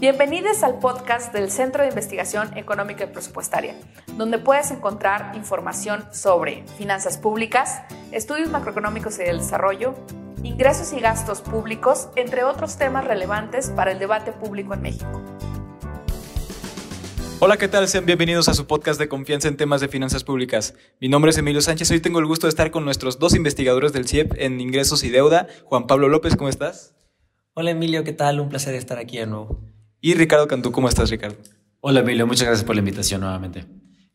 Bienvenidos al podcast del Centro de Investigación Económica y Presupuestaria, donde puedes encontrar información sobre finanzas públicas, estudios macroeconómicos y del desarrollo, ingresos y gastos públicos, entre otros temas relevantes para el debate público en México. Hola, ¿qué tal? Sean bienvenidos a su podcast de confianza en temas de finanzas públicas. Mi nombre es Emilio Sánchez. Hoy tengo el gusto de estar con nuestros dos investigadores del CIEP en ingresos y deuda. Juan Pablo López, ¿cómo estás? Hola Emilio, ¿qué tal? Un placer estar aquí de nuevo. Y Ricardo Cantú, ¿cómo estás, Ricardo? Hola, Emilio, muchas gracias por la invitación nuevamente.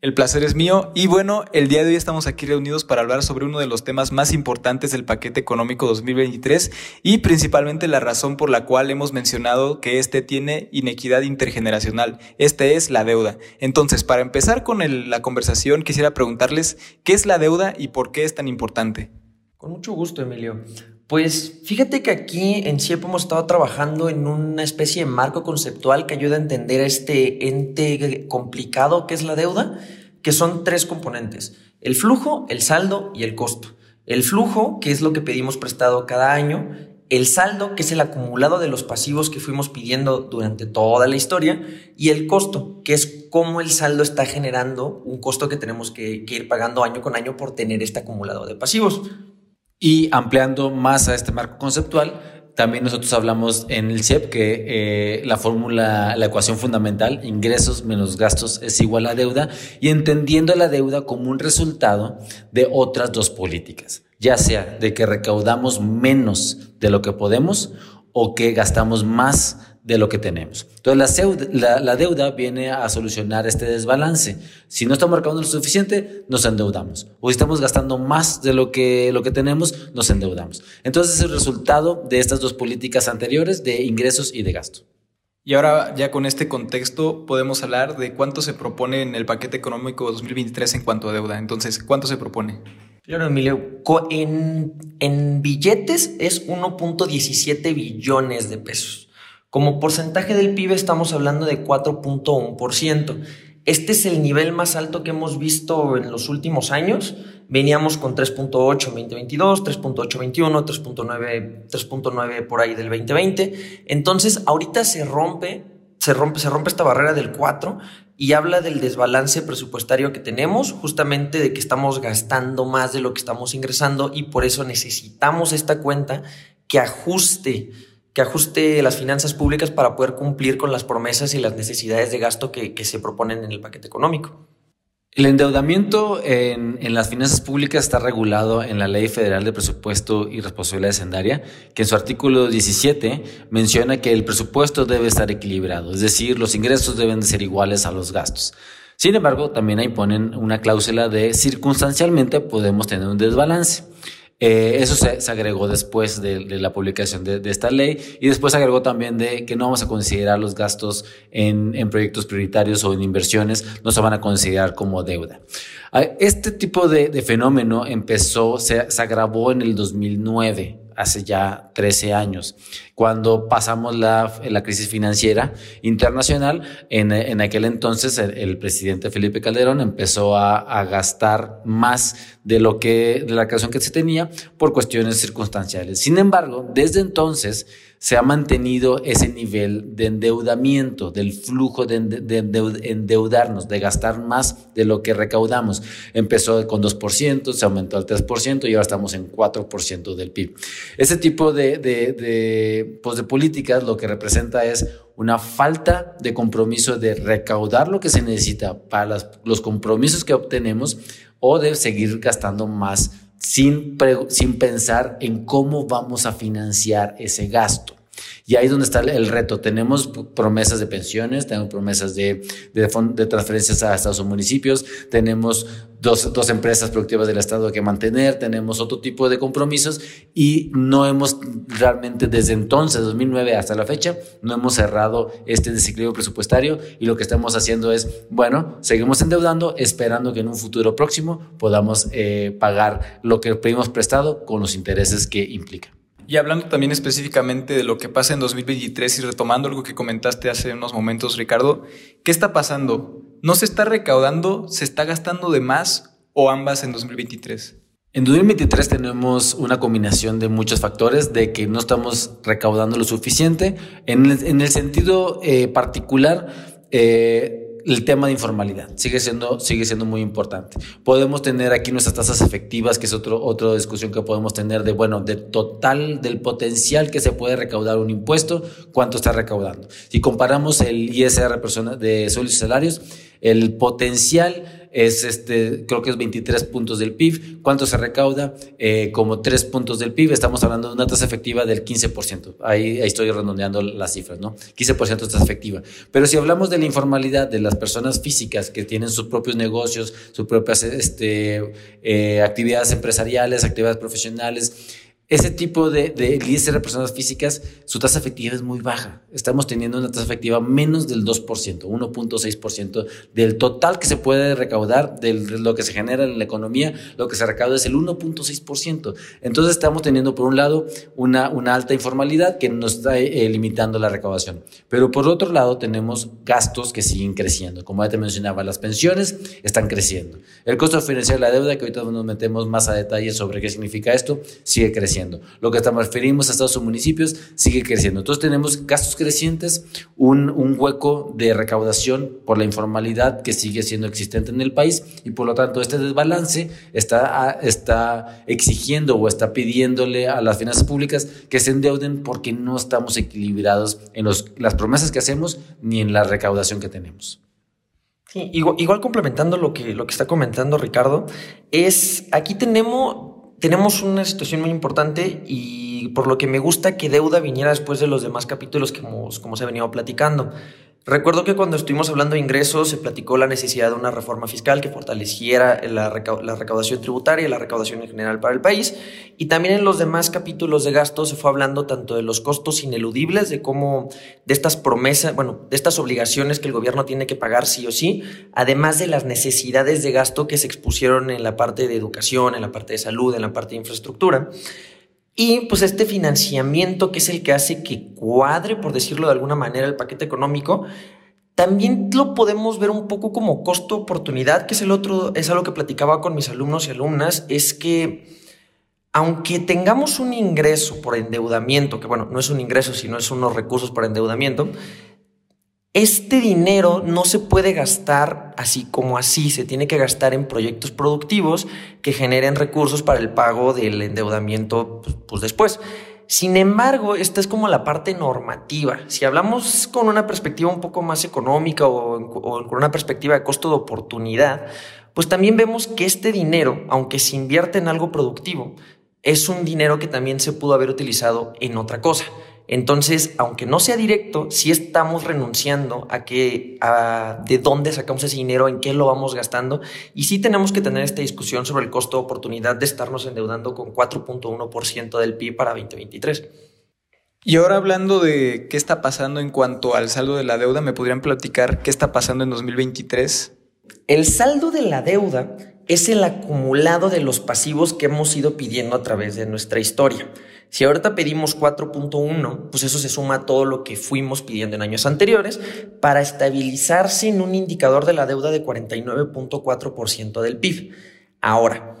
El placer es mío y bueno, el día de hoy estamos aquí reunidos para hablar sobre uno de los temas más importantes del paquete económico 2023 y principalmente la razón por la cual hemos mencionado que este tiene inequidad intergeneracional. Este es la deuda. Entonces, para empezar con la conversación, quisiera preguntarles qué es la deuda y por qué es tan importante. Con mucho gusto, Emilio. Pues fíjate que aquí en CIEP hemos estado trabajando en una especie de marco conceptual que ayuda a entender este ente complicado que es la deuda, que son tres componentes, el flujo, el saldo y el costo. El flujo, que es lo que pedimos prestado cada año, el saldo, que es el acumulado de los pasivos que fuimos pidiendo durante toda la historia, y el costo, que es cómo el saldo está generando un costo que tenemos que, ir pagando año con año por tener este acumulado de pasivos. Y ampliando más a este marco conceptual, también nosotros hablamos en el CIEP que eh, la fórmula, la ecuación fundamental, ingresos menos gastos es igual a deuda, y entendiendo la deuda como un resultado de otras dos políticas, ya sea de que recaudamos menos de lo que podemos o que gastamos más de lo que tenemos. Entonces, la, deuda viene a solucionar este desbalance. Si no estamos recaudando lo suficiente, nos endeudamos. O si estamos gastando más de lo que, lo que tenemos, nos endeudamos. Entonces, es el resultado de estas dos políticas anteriores de ingresos y de gasto. Y ahora, ya con este contexto, podemos hablar de cuánto se propone en el paquete económico 2023 en cuanto a deuda. Entonces, ¿cuánto se propone? Claro, Emilio. En, en billetes es 1.17 billones de pesos. Como porcentaje del PIB estamos hablando de 4.1%. Este es el nivel más alto que hemos visto en los últimos años. Veníamos con 3.8 en 2022, 3.8 21, 3.9 3.9 por ahí del 2020. Entonces, ahorita se rompe, se rompe, se rompe esta barrera del 4 y habla del desbalance presupuestario que tenemos, justamente de que estamos gastando más de lo que estamos ingresando y por eso necesitamos esta cuenta que ajuste que ajuste las finanzas públicas para poder cumplir con las promesas y las necesidades de gasto que, se proponen en el paquete económico. El endeudamiento en, las finanzas públicas está regulado en la Ley Federal de Presupuesto y Responsabilidad Hacendaria, que en su artículo 17 menciona que el presupuesto debe estar equilibrado, es decir, los ingresos deben de ser iguales a los gastos. Sin embargo, también ahí ponen una cláusula de circunstancialmente podemos tener un desbalance. Eh, eso se, agregó después de, la publicación de, esta ley y después se agregó también de que no vamos a considerar los gastos en, proyectos prioritarios o en inversiones, no se van a considerar como deuda. Ah, este tipo de, fenómeno empezó, se, se agravó en el 2009 hace ya 13 años, cuando pasamos la, la crisis financiera internacional. En, en aquel entonces el, presidente Felipe Calderón empezó a, a, gastar más de lo que, de la creación que se tenía por cuestiones circunstanciales. Sin embargo, desde entonces, se ha mantenido ese nivel de endeudamiento, del flujo de, endeudarnos, de gastar más de lo que recaudamos. Empezó con 2%, se aumentó al 3% y ahora estamos en 4% del PIB. Ese tipo pues de políticas lo que representa es una falta de compromiso de recaudar lo que se necesita para los compromisos que obtenemos o de seguir gastando más sin, sin pensar en cómo vamos a financiar ese gasto. Y ahí es donde está el reto. Tenemos promesas de pensiones, tenemos promesas de, de, transferencias a estados o municipios, tenemos dos, dos, empresas productivas del Estado que mantener, tenemos otro tipo de compromisos y no hemos realmente desde entonces, 2009 hasta la fecha, no hemos cerrado este desequilibrio presupuestario y lo que estamos haciendo es, bueno, seguimos endeudando esperando que en un futuro próximo podamos eh, pagar lo que pedimos prestado con los intereses que implica. Y hablando también específicamente de lo que pasa en 2023 y retomando algo que comentaste hace unos momentos, Ricardo, ¿qué está pasando? ¿No se está recaudando, se está gastando de más o ambas en 2023? En 2023 tenemos una combinación de muchos factores de que no estamos recaudando lo suficiente. En el, sentido eh, particular, eh, el tema de informalidad sigue siendo, sigue siendo muy importante. Podemos tener aquí nuestras tasas efectivas, que es otro, otra discusión que podemos tener de, bueno, de total, del potencial que se puede recaudar un impuesto, cuánto está recaudando. Si comparamos el ISR de sueldos y salarios, el potencial es este, creo que es 23 puntos del PIB. ¿Cuánto se recauda? Eh, como 3 puntos del PIB. Estamos hablando de una tasa efectiva del 15%. Ahí, ahí estoy redondeando las cifras, ¿no? 15% es tasa efectiva. Pero si hablamos de la informalidad de las personas físicas que tienen sus propios negocios, sus propias este, eh, actividades empresariales, actividades profesionales, ese tipo de, de ISR de personas físicas, su tasa efectiva es muy baja. Estamos teniendo una tasa efectiva menos del 2%, 1.6% del total que se puede recaudar, de lo que se genera en la economía, lo que se recauda es el 1.6%. Entonces estamos teniendo, por un lado, una, alta informalidad que nos está eh, limitando la recaudación. Pero por otro lado, tenemos gastos que siguen creciendo. Como ya te mencionaba, las pensiones están creciendo. El costo financiero de la deuda, que ahorita nos metemos más a detalle sobre qué significa esto, sigue creciendo. Lo que transferimos a estados o municipios sigue creciendo. Entonces tenemos gastos crecientes, un, un hueco de recaudación por la informalidad que sigue siendo existente en el país y por lo tanto este desbalance está, está exigiendo o está pidiéndole a las finanzas públicas que se endeuden porque no estamos equilibrados en los, las promesas que hacemos ni en la recaudación que tenemos. igual, igual, complementando lo que, lo que está comentando Ricardo, es aquí tenemos, tenemos una situación muy importante y por lo que me gusta que deuda viniera después de los demás capítulos que hemos, como se ha venido platicando. Recuerdo que cuando estuvimos hablando de ingresos se platicó la necesidad de una reforma fiscal que fortaleciera la, recaudación tributaria y la recaudación en general para el país. Y también en los demás capítulos de gastos se fue hablando tanto de los costos ineludibles, de cómo de estas promesas, bueno, de estas obligaciones que el gobierno tiene que pagar sí o sí, además de las necesidades de gasto que se expusieron en la parte de educación, en la parte de salud, en la parte de infraestructura. Y pues este financiamiento que es el que hace que cuadre, por decirlo de alguna manera, el paquete económico, también lo podemos ver un poco como costo oportunidad, que es el otro, es algo que platicaba con mis alumnos y alumnas, es que aunque tengamos un ingreso por endeudamiento, que bueno, no es un ingreso, sino es unos recursos por endeudamiento, este dinero no se puede gastar así como así, se tiene que gastar en proyectos productivos que generen recursos para el pago del endeudamiento pues, pues, después. Sin embargo, esta es como la parte normativa. Si hablamos con una perspectiva un poco más económica o, o con una perspectiva de costo de oportunidad, pues también vemos que este dinero, aunque se invierte en algo productivo, es un dinero que también se pudo haber utilizado en otra cosa. Entonces, aunque no sea directo, sí estamos renunciando a que a de dónde sacamos ese dinero, en qué lo vamos gastando, y sí tenemos que tener esta discusión sobre el costo de oportunidad de estarnos endeudando con 4.1% del PIB para 2023. Y ahora hablando de qué está pasando en cuanto al saldo de la deuda, ¿me podrían platicar qué está pasando en 2023? El saldo de la deuda es el acumulado de los pasivos que hemos ido pidiendo a través de nuestra historia. Si ahorita pedimos 4.1, pues eso se suma a todo lo que fuimos pidiendo en años anteriores para estabilizarse en un indicador de la deuda de 49.4% del PIB. Ahora,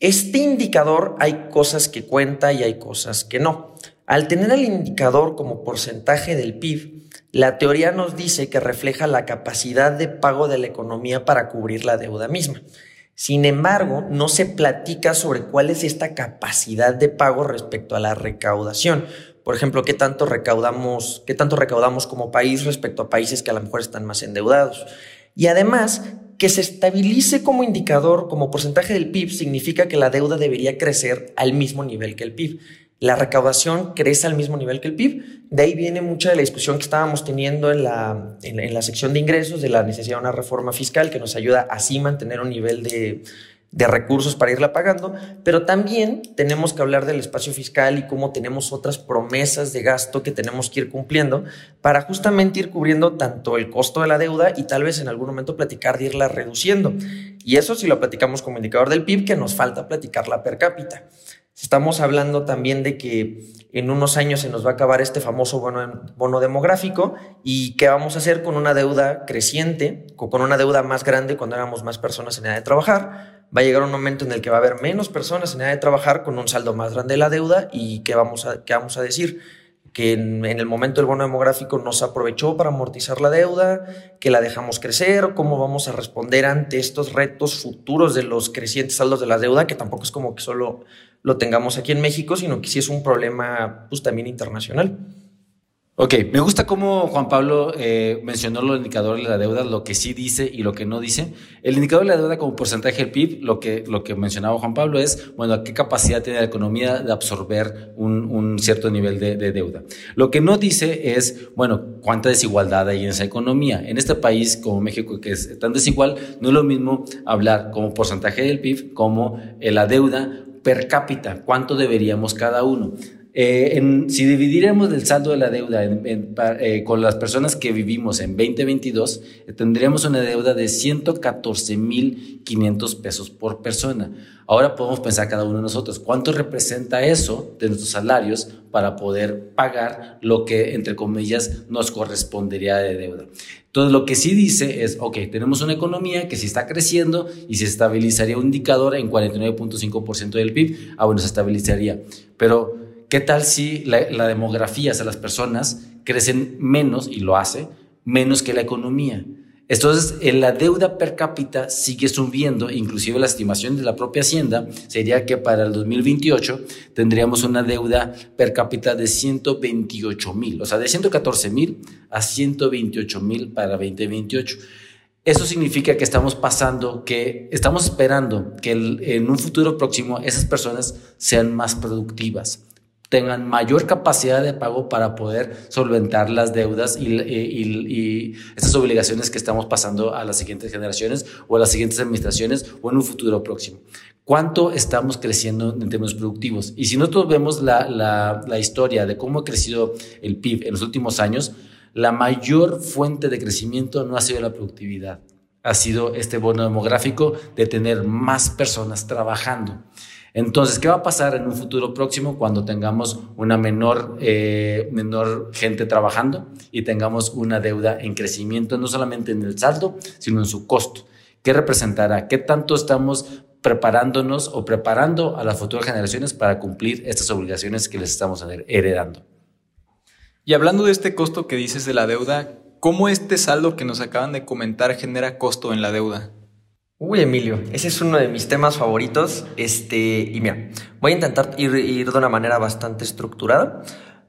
este indicador hay cosas que cuenta y hay cosas que no. Al tener el indicador como porcentaje del PIB, la teoría nos dice que refleja la capacidad de pago de la economía para cubrir la deuda misma. Sin embargo, no se platica sobre cuál es esta capacidad de pago respecto a la recaudación. Por ejemplo, qué tanto recaudamos, qué tanto recaudamos como país respecto a países que a lo mejor están más endeudados. Y además, que se estabilice como indicador, como porcentaje del PIB, significa que la deuda debería crecer al mismo nivel que el PIB la recaudación crece al mismo nivel que el PIB. De ahí viene mucha de la discusión que estábamos teniendo en la, en, la sección de ingresos de la necesidad de una reforma fiscal que nos ayuda así mantener un nivel de, de recursos para irla pagando, pero también tenemos que hablar del espacio fiscal y cómo tenemos otras promesas de gasto que tenemos que ir cumpliendo para justamente ir cubriendo tanto el costo de la deuda y tal vez en algún momento platicar de irla reduciendo. Y eso si lo platicamos como indicador del PIB, que nos falta platicarla per cápita. Estamos hablando también de que en unos años se nos va a acabar este famoso bono, demográfico y qué vamos a hacer con una deuda creciente, con una deuda más grande cuando éramos más personas en edad de trabajar, va a llegar un momento en el que va a haber menos personas en edad de trabajar con un saldo más grande de la deuda y ¿qué vamos a, qué vamos a decir? Que en, el momento del bono demográfico nos aprovechó para amortizar la deuda, que la dejamos crecer, cómo vamos a responder ante estos retos futuros de los crecientes saldos de la deuda, que tampoco es como que solo lo tengamos aquí en México, sino que sí es un problema pues, también internacional. Ok, me gusta cómo Juan Pablo eh, mencionó los indicadores de la deuda, lo que sí dice y lo que no dice. El indicador de la deuda como porcentaje del PIB, lo que, lo que mencionaba Juan Pablo es, bueno, qué capacidad tiene la economía de absorber un, cierto nivel de, de, deuda. Lo que no dice es, bueno, cuánta desigualdad hay en esa economía. En este país como México, que es tan desigual, no es lo mismo hablar como porcentaje del PIB como la deuda per cápita, cuánto deberíamos cada uno. Eh, si dividiéramos el saldo de la deuda eh, con las personas que vivimos en 2022, eh, tendríamos una deuda de 114.500 pesos por persona. Ahora podemos pensar cada uno de nosotros, ¿cuánto representa eso de nuestros salarios para poder pagar lo que, entre comillas, nos correspondería de deuda? Entonces, lo que sí dice es, ok, tenemos una economía que si está creciendo y se estabilizaría un indicador en 49.5% del PIB, ah, bueno, se estabilizaría. Pero ¿Qué tal si la, demografía, o sea, las personas crecen menos, y lo hace, menos que la economía? Entonces, en la deuda per cápita sigue subiendo, inclusive la estimación de la propia Hacienda sería que para el 2028 tendríamos una deuda per cápita de 128 mil, o sea, de 114 mil a 128 mil para 2028. Eso significa que estamos pasando, que estamos esperando que en un futuro próximo esas personas sean más productivas tengan mayor capacidad de pago para poder solventar las deudas y, y, estas obligaciones que estamos pasando a las siguientes generaciones o a las siguientes administraciones o en un futuro próximo. ¿Cuánto estamos creciendo en términos productivos? Y si nosotros vemos la, la, la historia de cómo ha crecido el PIB en los últimos años, la mayor fuente de crecimiento no ha sido la productividad, ha sido este bono demográfico de tener más personas trabajando. Entonces, ¿qué va a pasar en un futuro próximo cuando tengamos una menor, eh, menor gente trabajando y tengamos una deuda en crecimiento, no solamente en el saldo, sino en su costo? ¿Qué representará? ¿Qué tanto estamos preparándonos o preparando a las futuras generaciones para cumplir estas obligaciones que les estamos heredando? Y hablando de este costo que dices de la deuda, ¿cómo este saldo que nos acaban de comentar genera costo en la deuda? Uy, Emilio, ese es uno de mis temas favoritos. Este, y mira, voy a intentar ir, de una manera bastante estructurada.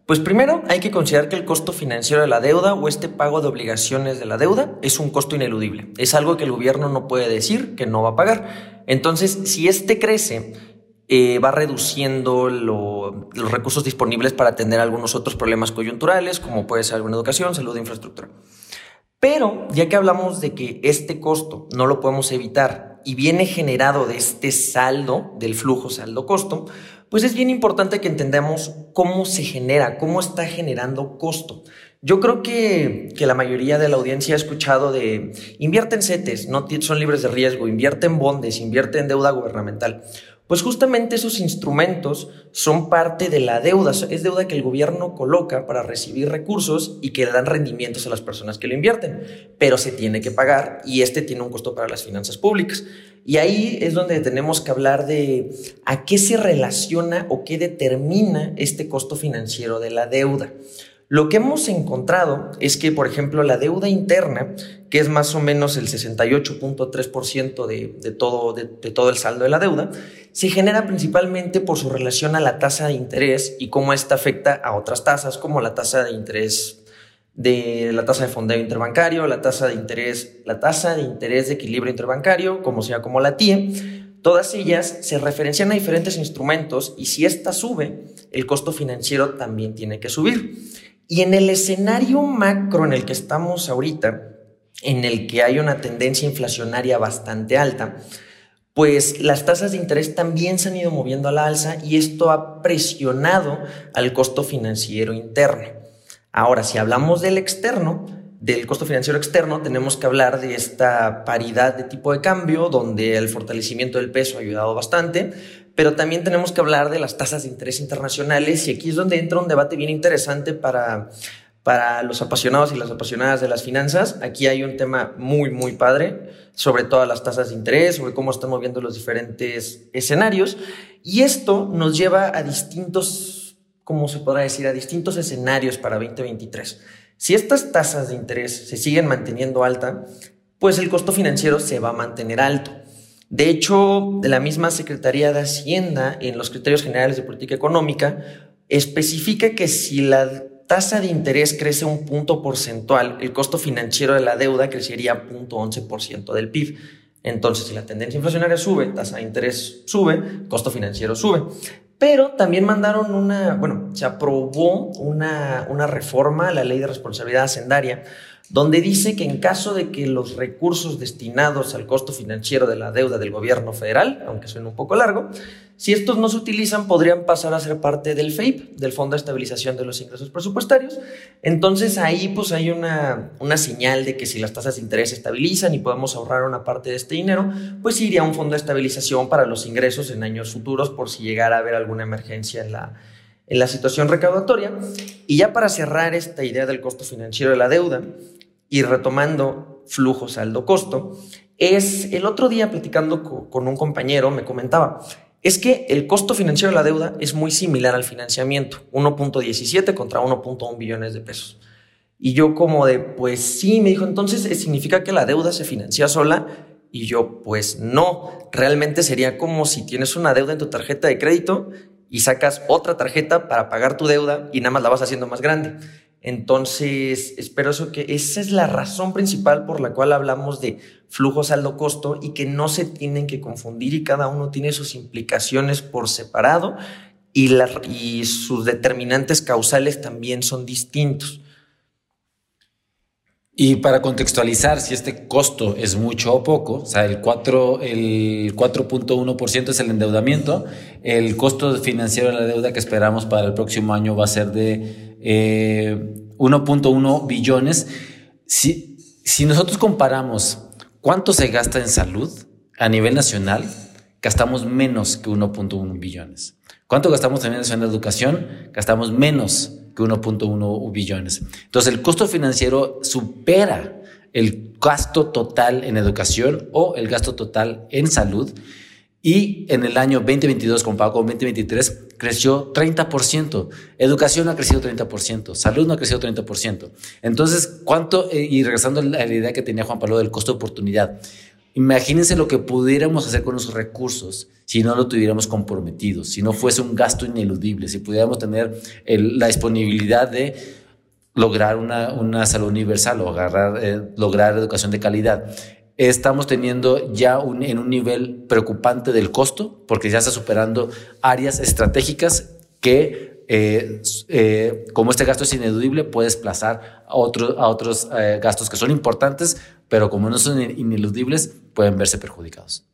Pues primero hay que considerar que el costo financiero de la deuda o este pago de obligaciones de la deuda es un costo ineludible. Es algo que el gobierno no puede decir que no va a pagar. Entonces, si este crece, eh, va reduciendo los recursos disponibles para atender algunos otros problemas coyunturales, como puede ser alguna educación, salud e infraestructura. Pero ya que hablamos de que este costo no lo podemos evitar y viene generado de este saldo, del flujo saldo-costo, pues es bien importante que entendamos cómo se genera, cómo está generando costo. Yo creo que, que, la mayoría de la audiencia ha escuchado de invierte en CETES, no son libres de riesgo, invierte en bondes, invierte en deuda gubernamental. Pues justamente esos instrumentos son parte de la deuda, es deuda que el gobierno coloca para recibir recursos y que dan rendimientos a las personas que lo invierten, pero se tiene que pagar y este tiene un costo para las finanzas públicas. Y ahí es donde tenemos que hablar de a qué se relaciona o qué determina este costo financiero de la deuda. Lo que hemos encontrado es que, por ejemplo, la deuda interna, que es más o menos el 68.3% de, de, todo, de, todo el saldo de la deuda, se genera principalmente por su relación a la tasa de interés y cómo esta afecta a otras tasas, como la tasa de interés de la tasa de fondeo interbancario, la tasa de interés, la tasa de interés de equilibrio interbancario, como sea como la TIE. Todas ellas se referencian a diferentes instrumentos y si esta sube, el costo financiero también tiene que subir. Y en el escenario macro en el que estamos ahorita, en el que hay una tendencia inflacionaria bastante alta, pues las tasas de interés también se han ido moviendo a la alza y esto ha presionado al costo financiero interno. Ahora, si hablamos del externo, del costo financiero externo, tenemos que hablar de esta paridad de tipo de cambio, donde el fortalecimiento del peso ha ayudado bastante, pero también tenemos que hablar de las tasas de interés internacionales y aquí es donde entra un debate bien interesante para, para los apasionados y las apasionadas de las finanzas, aquí hay un tema muy, muy padre sobre todas las tasas de interés, sobre cómo están moviendo los diferentes escenarios. Y esto nos lleva a distintos, ¿cómo se podrá decir? A distintos escenarios para 2023. Si estas tasas de interés se siguen manteniendo alta, pues el costo financiero se va a mantener alto. De hecho, la misma Secretaría de Hacienda, en los criterios generales de política económica, especifica que si la tasa de interés crece un punto porcentual, el costo financiero de la deuda crecería 0.11% del PIB. Entonces, si la tendencia inflacionaria sube, tasa de interés sube, costo financiero sube. Pero también mandaron una, bueno, se aprobó una, una reforma a la ley de responsabilidad hacendaria, donde dice que en caso de que los recursos destinados al costo financiero de la deuda del gobierno federal, aunque suene un poco largo, si estos no se utilizan podrían pasar a ser parte del FEIP, del Fondo de Estabilización de los Ingresos Presupuestarios. Entonces ahí pues hay una, una señal de que si las tasas de interés se estabilizan y podemos ahorrar una parte de este dinero, pues iría a un fondo de estabilización para los ingresos en años futuros por si llegara a haber alguna emergencia en la, en la situación recaudatoria. Y ya para cerrar esta idea del costo financiero de la deuda, y retomando flujo saldo costo, es el otro día platicando con un compañero me comentaba, es que el costo financiero de la deuda es muy similar al financiamiento, 1.17 contra 1.1 billones de pesos. Y yo como de, pues sí, me dijo, entonces significa que la deuda se financia sola. Y yo, pues no, realmente sería como si tienes una deuda en tu tarjeta de crédito y sacas otra tarjeta para pagar tu deuda y nada más la vas haciendo más grande. Entonces, espero eso que esa es la razón principal por la cual hablamos de flujo saldo costo y que no se tienen que confundir y cada uno tiene sus implicaciones por separado y, y sus determinantes causales también son distintos. Y para contextualizar si este costo es mucho o poco, o sea, el 4.1% el 4.1% es el endeudamiento, el costo financiero de la deuda que esperamos para el próximo año va a ser de 1.1 eh, billones. Si, si nosotros comparamos cuánto se gasta en salud a nivel nacional, gastamos menos que 1.1 billones. ¿Cuánto gastamos también en educación? Gastamos menos que 1.1 billones. Entonces el costo financiero supera el gasto total en educación o el gasto total en salud y en el año 2022 comparado con 2023 creció 30%, educación ha crecido 30%, salud no ha crecido 30%. Entonces, ¿cuánto? Eh, y regresando a la idea que tenía Juan Pablo del costo de oportunidad, imagínense lo que pudiéramos hacer con los recursos si no lo tuviéramos comprometido, si no fuese un gasto ineludible, si pudiéramos tener la disponibilidad de lograr una, salud universal o agarrar, eh, lograr educación de calidad. Estamos teniendo ya un, en un nivel preocupante del costo, porque ya está superando áreas estratégicas que, eh, eh, como este gasto es ineludible, puede desplazar a, a otros gastos que son importantes, pero como no son ineludibles, pueden verse perjudicados.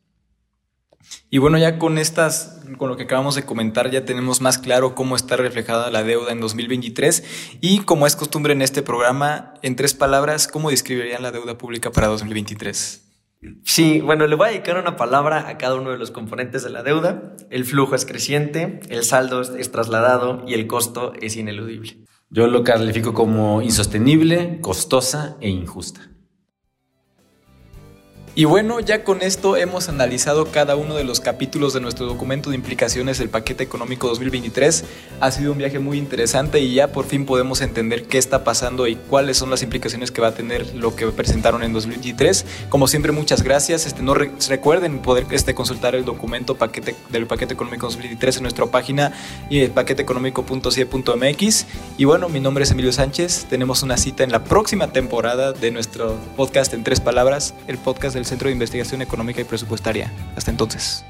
Y bueno, ya con estas, con lo que acabamos de comentar, ya tenemos más claro cómo está reflejada la deuda en 2023 y como es costumbre en este programa, en tres palabras, ¿cómo describirían la deuda pública para 2023? Sí, bueno, le voy a dedicar una palabra a cada uno de los componentes de la deuda. El flujo es creciente, el saldo es trasladado y el costo es ineludible. Yo lo califico como insostenible, costosa e injusta. Y bueno, ya con esto hemos analizado cada uno de los capítulos de nuestro documento de implicaciones del paquete económico 2023. Ha sido un viaje muy interesante y ya por fin podemos entender qué está pasando y cuáles son las implicaciones que va a tener lo que presentaron en 2023. Como siempre, muchas gracias. Este, no recuerden poder este, consultar el documento paquete, del paquete económico 2023 en nuestra página y paqueteeconómico.cie.mx. Y bueno, mi nombre es Emilio Sánchez. Tenemos una cita en la próxima temporada de nuestro podcast en tres palabras, el podcast del Centro de Investigación Económica y Presupuestaria. Hasta entonces.